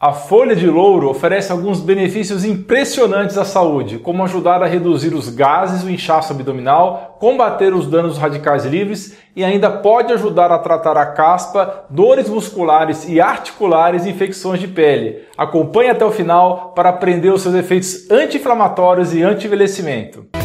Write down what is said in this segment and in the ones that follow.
A folha de louro oferece alguns benefícios impressionantes à saúde, como ajudar a reduzir os gases, o inchaço abdominal, combater os danos radicais livres e ainda pode ajudar a tratar a caspa, dores musculares e articulares e infecções de pele. Acompanhe até o final para aprender os seus efeitos anti-inflamatórios e anti-envelhecimento.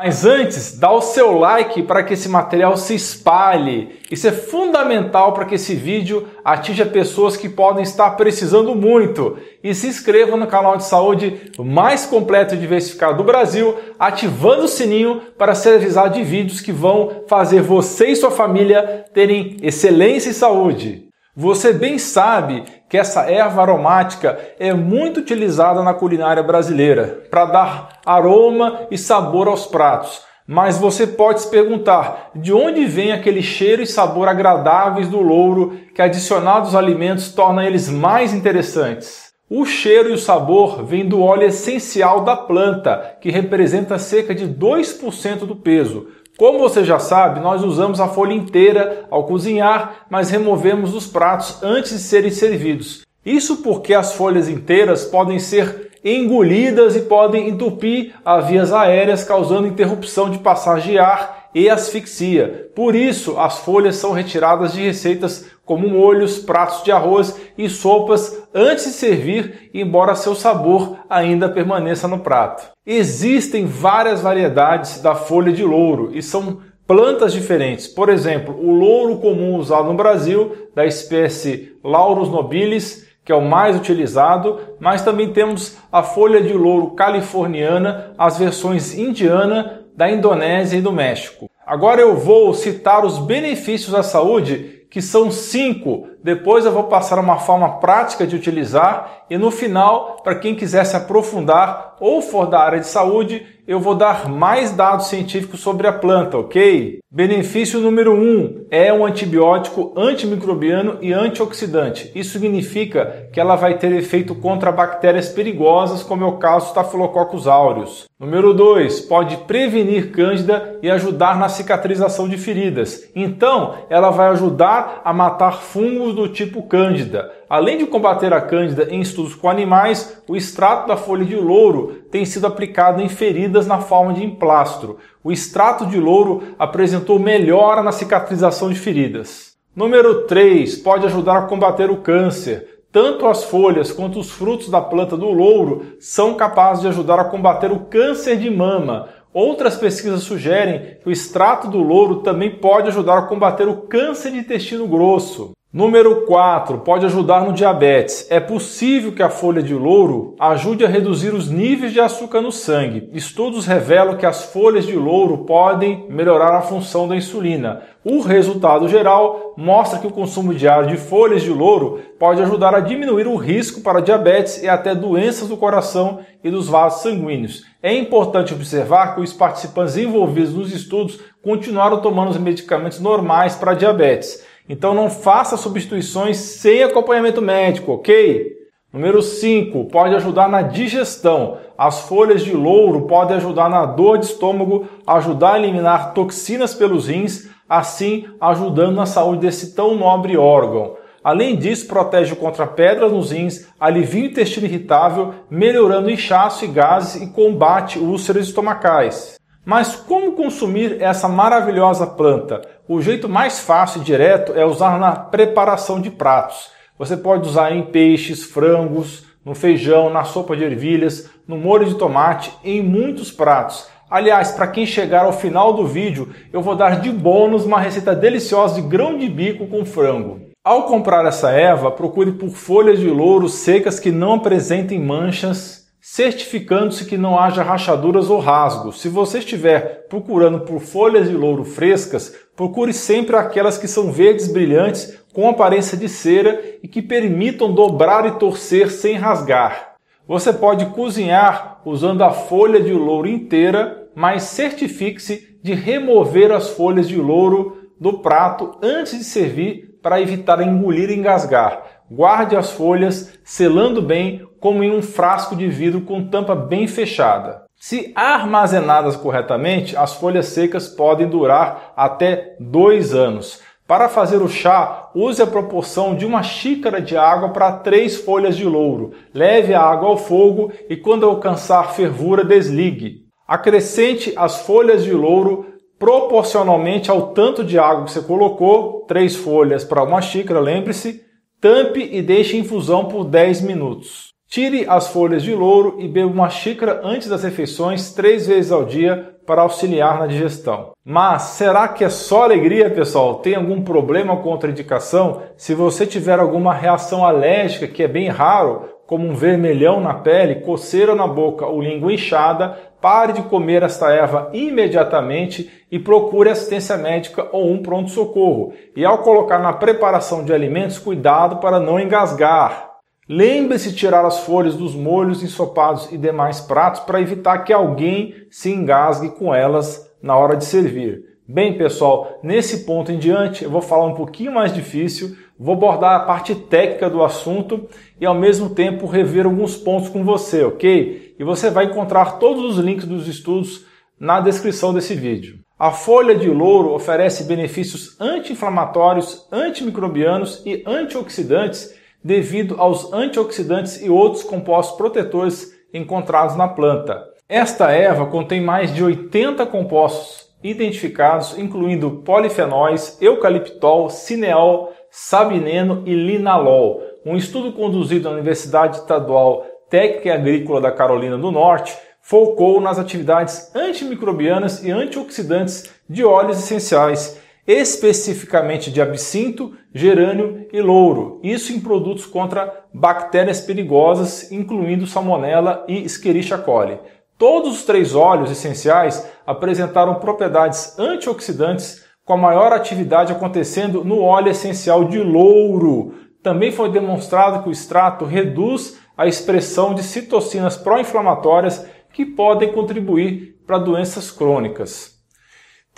Mas antes, dá o seu like para que esse material se espalhe. Isso é fundamental para que esse vídeo atinja pessoas que podem estar precisando muito. E se inscreva no canal de saúde mais completo e diversificado do Brasil, ativando o sininho para ser avisado de vídeos que vão fazer você e sua família terem excelência e saúde. Você bem sabe que essa erva aromática é muito utilizada na culinária brasileira para dar aroma e sabor aos pratos. Mas você pode se perguntar de onde vem aquele cheiro e sabor agradáveis do louro que, adicionados aos alimentos, torna eles mais interessantes. O cheiro e o sabor vêm do óleo essencial da planta, que representa cerca de 2% do peso. Como você já sabe, nós usamos a folha inteira ao cozinhar, mas removemos os pratos antes de serem servidos. Isso porque as folhas inteiras podem ser engolidas e podem entupir as vias aéreas, causando interrupção de passagem de ar e asfixia. Por isso, as folhas são retiradas de receitas como molhos, pratos de arroz e sopas antes de servir, embora seu sabor ainda permaneça no prato. Existem várias variedades da folha de louro e são plantas diferentes. Por exemplo, o louro comum usado no Brasil, da espécie Laurus nobilis, que é o mais utilizado, mas também temos a folha de louro californiana, as versões indiana, da Indonésia e do México. Agora eu vou citar os benefícios à saúde que são cinco. Depois eu vou passar uma forma prática de utilizar e no final, para quem quiser se aprofundar ou for da área de saúde, eu vou dar mais dados científicos sobre a planta, ok? Benefício número 1 um, é um antibiótico antimicrobiano e antioxidante. Isso significa que ela vai ter efeito contra bactérias perigosas, como é o caso Staphylococcus aureus. Número 2, pode prevenir cândida e ajudar na cicatrização de feridas. Então, ela vai ajudar a matar fungos do tipo cândida. Além de combater a cândida em estudos com animais, o extrato da folha de louro tem sido aplicado em feridas na forma de emplastro. O extrato de louro apresentou melhora na cicatrização de feridas. Número 3. Pode ajudar a combater o câncer. Tanto as folhas quanto os frutos da planta do louro são capazes de ajudar a combater o câncer de mama. Outras pesquisas sugerem que o extrato do louro também pode ajudar a combater o câncer de intestino grosso. Número 4. Pode ajudar no diabetes. É possível que a folha de louro ajude a reduzir os níveis de açúcar no sangue. Estudos revelam que as folhas de louro podem melhorar a função da insulina. O resultado geral mostra que o consumo diário de folhas de louro pode ajudar a diminuir o risco para diabetes e até doenças do coração e dos vasos sanguíneos. É importante observar que os participantes envolvidos nos estudos continuaram tomando os medicamentos normais para diabetes. Então não faça substituições sem acompanhamento médico, ok? Número 5, pode ajudar na digestão. As folhas de louro podem ajudar na dor de estômago, ajudar a eliminar toxinas pelos rins, assim ajudando na saúde desse tão nobre órgão. Além disso, protege contra pedras nos rins, alivia o intestino irritável, melhorando o inchaço e gases e combate úlceras estomacais. Mas como consumir essa maravilhosa planta? O jeito mais fácil e direto é usar na preparação de pratos. Você pode usar em peixes, frangos, no feijão, na sopa de ervilhas, no molho de tomate, em muitos pratos. Aliás, para quem chegar ao final do vídeo, eu vou dar de bônus uma receita deliciosa de grão de bico com frango. Ao comprar essa erva, procure por folhas de louro secas que não apresentem manchas certificando-se que não haja rachaduras ou rasgos. Se você estiver procurando por folhas de louro frescas, procure sempre aquelas que são verdes brilhantes, com aparência de cera e que permitam dobrar e torcer sem rasgar. Você pode cozinhar usando a folha de louro inteira, mas certifique-se de remover as folhas de louro do prato antes de servir para evitar engolir e engasgar. Guarde as folhas, selando bem como em um frasco de vidro com tampa bem fechada. Se armazenadas corretamente, as folhas secas podem durar até dois anos. Para fazer o chá, use a proporção de uma xícara de água para três folhas de louro. Leve a água ao fogo e, quando alcançar fervura, desligue. Acrescente as folhas de louro proporcionalmente ao tanto de água que você colocou, três folhas para uma xícara, lembre-se. Tampe e deixe infusão por 10 minutos. Tire as folhas de louro e beba uma xícara antes das refeições três vezes ao dia para auxiliar na digestão. Mas será que é só alegria, pessoal? Tem algum problema com contraindicação? Se você tiver alguma reação alérgica, que é bem raro, como um vermelhão na pele, coceira na boca ou língua inchada, pare de comer esta erva imediatamente e procure assistência médica ou um pronto-socorro. E ao colocar na preparação de alimentos, cuidado para não engasgar. Lembre-se de tirar as folhas dos molhos, ensopados e demais pratos para evitar que alguém se engasgue com elas na hora de servir. Bem, pessoal, nesse ponto em diante eu vou falar um pouquinho mais difícil, vou abordar a parte técnica do assunto e ao mesmo tempo rever alguns pontos com você, ok? E você vai encontrar todos os links dos estudos na descrição desse vídeo. A folha de louro oferece benefícios anti-inflamatórios, antimicrobianos e antioxidantes devido aos antioxidantes e outros compostos protetores encontrados na planta. Esta erva contém mais de 80 compostos identificados, incluindo polifenóis, eucaliptol, cineol, sabineno e linalol. Um estudo conduzido na Universidade Estadual Técnica e Agrícola da Carolina do Norte focou nas atividades antimicrobianas e antioxidantes de óleos essenciais especificamente de absinto, gerânio e louro, isso em produtos contra bactérias perigosas, incluindo salmonella e Escherichia coli. Todos os três óleos essenciais apresentaram propriedades antioxidantes, com a maior atividade acontecendo no óleo essencial de louro. Também foi demonstrado que o extrato reduz a expressão de citocinas pró-inflamatórias que podem contribuir para doenças crônicas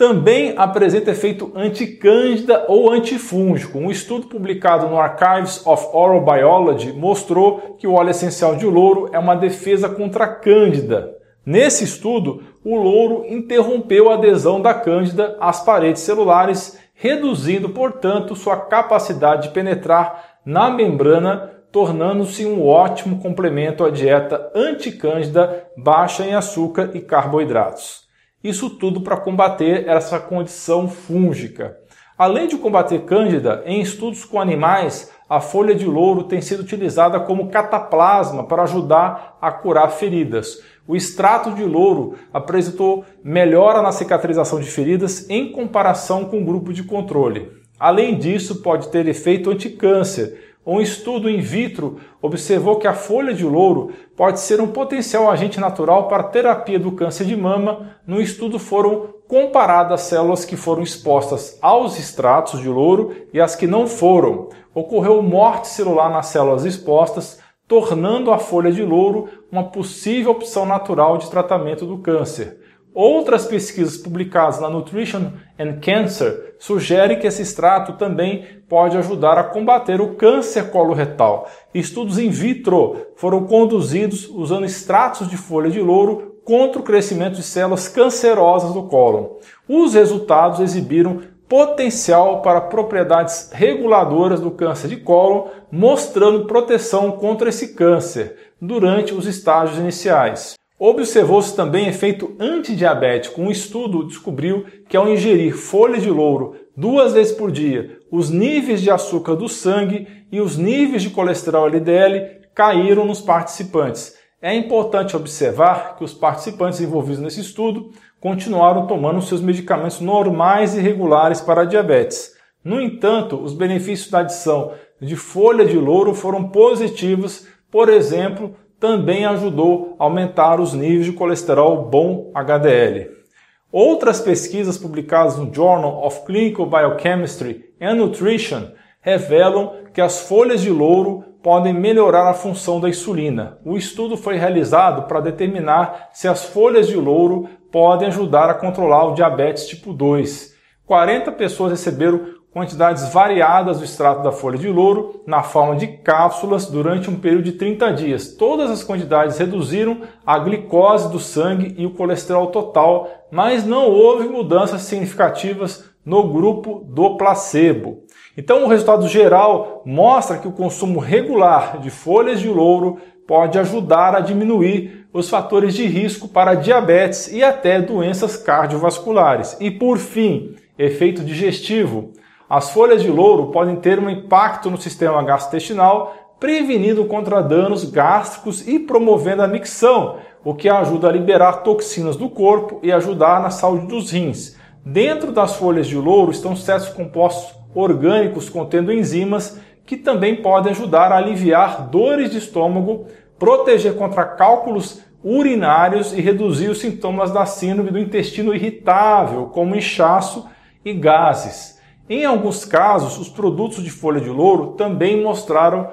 também apresenta efeito anticândida ou antifúngico. Um estudo publicado no Archives of Oral Biology mostrou que o óleo essencial de louro é uma defesa contra a cândida. Nesse estudo, o louro interrompeu a adesão da cândida às paredes celulares, reduzindo, portanto, sua capacidade de penetrar na membrana, tornando-se um ótimo complemento à dieta anticândida baixa em açúcar e carboidratos. Isso tudo para combater essa condição fúngica. Além de combater cândida, em estudos com animais, a folha de louro tem sido utilizada como cataplasma para ajudar a curar feridas. O extrato de louro apresentou melhora na cicatrização de feridas em comparação com o grupo de controle. Além disso, pode ter efeito anticâncer, um estudo in vitro observou que a folha de louro pode ser um potencial agente natural para terapia do câncer de mama. No estudo foram comparadas células que foram expostas aos extratos de louro e as que não foram. Ocorreu morte celular nas células expostas, tornando a folha de louro uma possível opção natural de tratamento do câncer. Outras pesquisas publicadas na Nutrition and Cancer sugerem que esse extrato também pode ajudar a combater o câncer coloretal. Estudos in vitro foram conduzidos usando extratos de folha de louro contra o crescimento de células cancerosas do cólon. Os resultados exibiram potencial para propriedades reguladoras do câncer de cólon, mostrando proteção contra esse câncer durante os estágios iniciais. Observou-se também efeito antidiabético. Um estudo descobriu que ao ingerir folha de louro duas vezes por dia, os níveis de açúcar do sangue e os níveis de colesterol LDL caíram nos participantes. É importante observar que os participantes envolvidos nesse estudo continuaram tomando seus medicamentos normais e regulares para diabetes. No entanto, os benefícios da adição de folha de louro foram positivos, por exemplo, também ajudou a aumentar os níveis de colesterol bom HDL. Outras pesquisas publicadas no Journal of Clinical Biochemistry and Nutrition revelam que as folhas de louro podem melhorar a função da insulina. O estudo foi realizado para determinar se as folhas de louro podem ajudar a controlar o diabetes tipo 2. 40 pessoas receberam quantidades variadas do extrato da folha de louro na forma de cápsulas durante um período de 30 dias. Todas as quantidades reduziram a glicose do sangue e o colesterol total, mas não houve mudanças significativas no grupo do placebo. Então, o resultado geral mostra que o consumo regular de folhas de louro pode ajudar a diminuir os fatores de risco para diabetes e até doenças cardiovasculares. E por fim, efeito digestivo. As folhas de louro podem ter um impacto no sistema gastrointestinal, prevenindo contra danos gástricos e promovendo a micção, o que ajuda a liberar toxinas do corpo e ajudar na saúde dos rins. Dentro das folhas de louro estão certos compostos orgânicos contendo enzimas que também podem ajudar a aliviar dores de estômago, proteger contra cálculos urinários e reduzir os sintomas da síndrome do intestino irritável, como inchaço e gases. Em alguns casos, os produtos de folha de louro também mostraram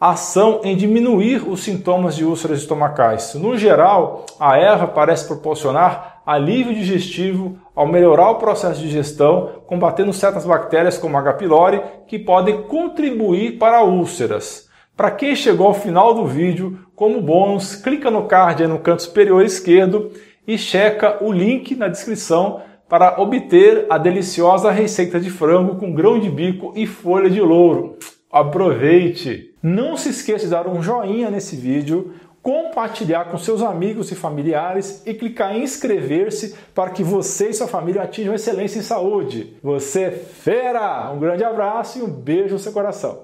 ação em diminuir os sintomas de úlceras estomacais. No geral, a erva parece proporcionar alívio digestivo ao melhorar o processo de digestão, combatendo certas bactérias como H. pylori que podem contribuir para úlceras. Para quem chegou ao final do vídeo, como bônus, clica no card aí no canto superior esquerdo e checa o link na descrição para obter a deliciosa receita de frango com grão de bico e folha de louro. Aproveite! Não se esqueça de dar um joinha nesse vídeo, compartilhar com seus amigos e familiares e clicar em inscrever-se para que você e sua família atinjam excelência em saúde. Você é fera! Um grande abraço e um beijo no seu coração.